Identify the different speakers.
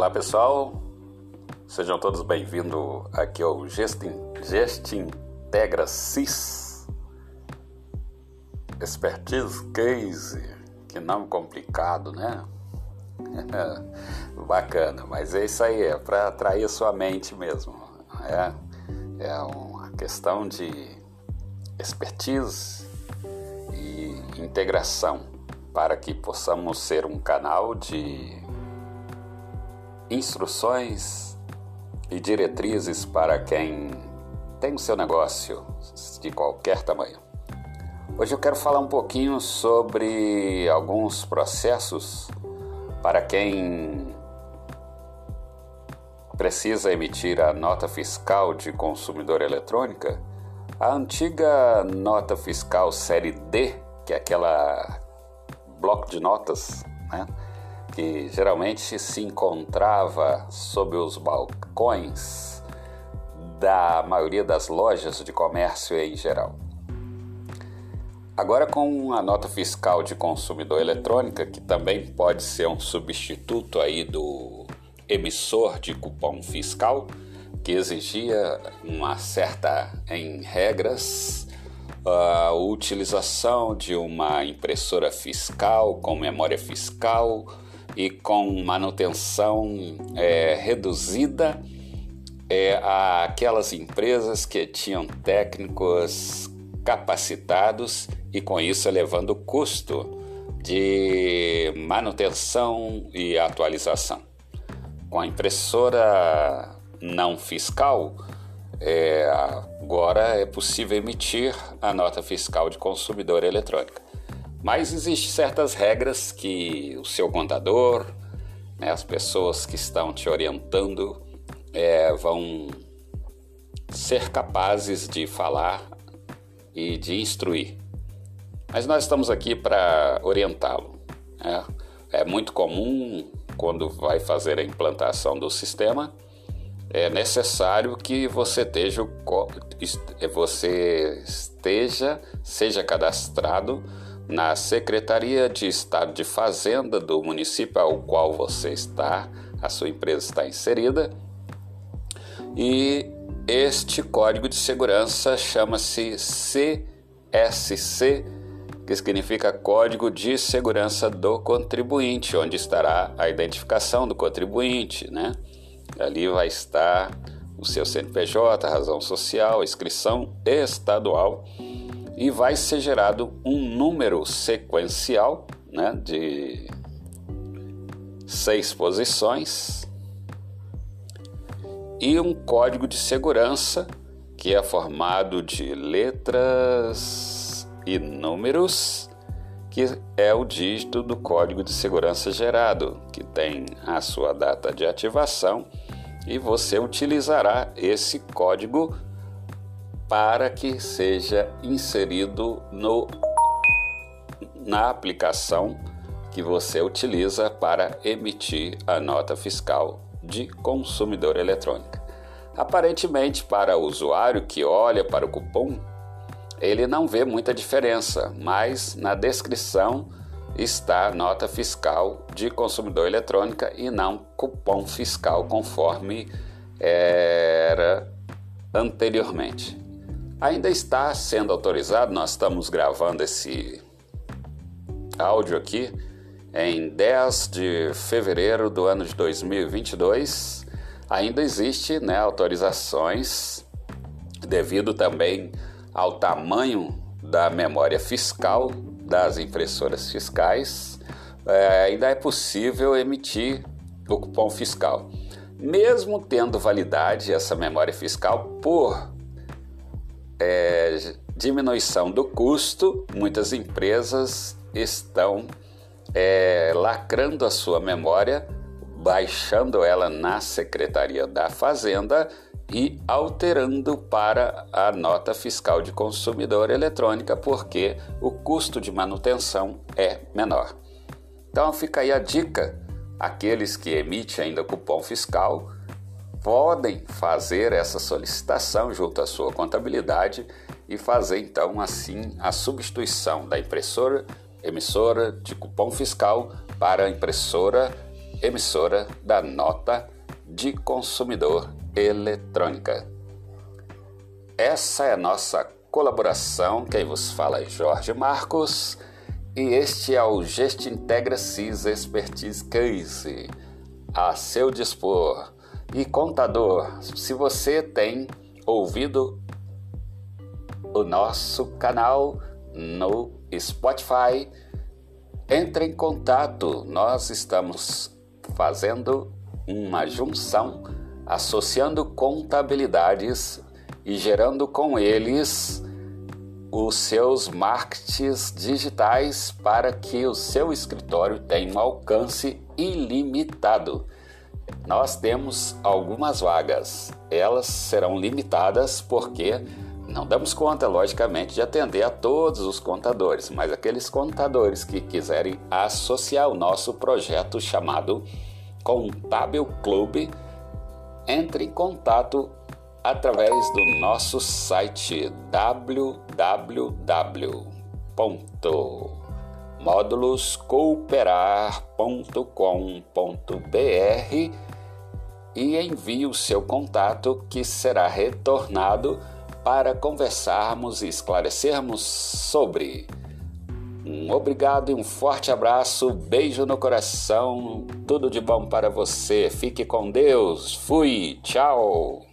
Speaker 1: Olá pessoal, sejam todos bem-vindos aqui ao Gestin, Gestintegra CIS Expertise Case, que nome complicado, né? Bacana, mas é isso aí, é para atrair sua mente mesmo. É, é uma questão de expertise e integração para que possamos ser um canal de instruções e diretrizes para quem tem o seu negócio de qualquer tamanho. Hoje eu quero falar um pouquinho sobre alguns processos para quem precisa emitir a nota fiscal de consumidor eletrônica. A antiga nota fiscal série D, que é aquela bloco de notas, né? Que geralmente se encontrava sob os balcões da maioria das lojas de comércio em geral. Agora, com a nota fiscal de consumidor eletrônica, que também pode ser um substituto aí do emissor de cupom fiscal, que exigia uma certa, em regras, a utilização de uma impressora fiscal com memória fiscal e com manutenção é, reduzida é, aquelas empresas que tinham técnicos capacitados e com isso elevando o custo de manutenção e atualização. Com a impressora não fiscal, é, agora é possível emitir a nota fiscal de consumidor eletrônica. Mas existem certas regras que o seu contador, né, as pessoas que estão te orientando, é, vão ser capazes de falar e de instruir. Mas nós estamos aqui para orientá-lo. Né? É muito comum, quando vai fazer a implantação do sistema, é necessário que você esteja, você esteja seja cadastrado na Secretaria de Estado de Fazenda do município ao qual você está, a sua empresa está inserida. E este código de segurança chama-se CSC, que significa Código de Segurança do Contribuinte, onde estará a identificação do contribuinte, né? Ali vai estar o seu CNPJ, razão social, inscrição estadual e vai ser gerado um número sequencial né, de seis posições e um código de segurança que é formado de letras e números, que é o dígito do código de segurança gerado, que tem a sua data de ativação e você utilizará esse código para que seja inserido no, na aplicação que você utiliza para emitir a nota fiscal de consumidor eletrônica. Aparentemente, para o usuário que olha para o cupom, ele não vê muita diferença, mas na descrição está nota fiscal de consumidor eletrônica e não cupom fiscal conforme era anteriormente ainda está sendo autorizado. Nós estamos gravando esse áudio aqui em 10 de fevereiro do ano de 2022. Ainda existe né, autorizações devido também ao tamanho da memória fiscal das impressoras fiscais. É, ainda é possível emitir o cupom fiscal. Mesmo tendo validade essa memória fiscal por é, diminuição do custo, muitas empresas estão é, lacrando a sua memória, baixando ela na Secretaria da Fazenda e alterando para a nota fiscal de consumidor eletrônica, porque o custo de manutenção é menor. Então fica aí a dica: aqueles que emitem ainda cupom fiscal podem fazer essa solicitação junto à sua contabilidade e fazer então assim a substituição da impressora emissora de cupom fiscal para a impressora emissora da nota de consumidor eletrônica. Essa é a nossa colaboração. Quem vos fala é Jorge Marcos e este é o Gest Integra CIS Expertise Case a seu dispor. E contador, se você tem ouvido o nosso canal no Spotify, entre em contato. Nós estamos fazendo uma junção, associando contabilidades e gerando com eles os seus marketings digitais para que o seu escritório tenha um alcance ilimitado. Nós temos algumas vagas, elas serão limitadas porque não damos conta, logicamente, de atender a todos os contadores, mas aqueles contadores que quiserem associar o nosso projeto chamado Contábil Clube, entre em contato através do nosso site www.móduloscooperar.com.br e envie o seu contato que será retornado para conversarmos e esclarecermos sobre. Um obrigado e um forte abraço, beijo no coração, tudo de bom para você. Fique com Deus. Fui, tchau.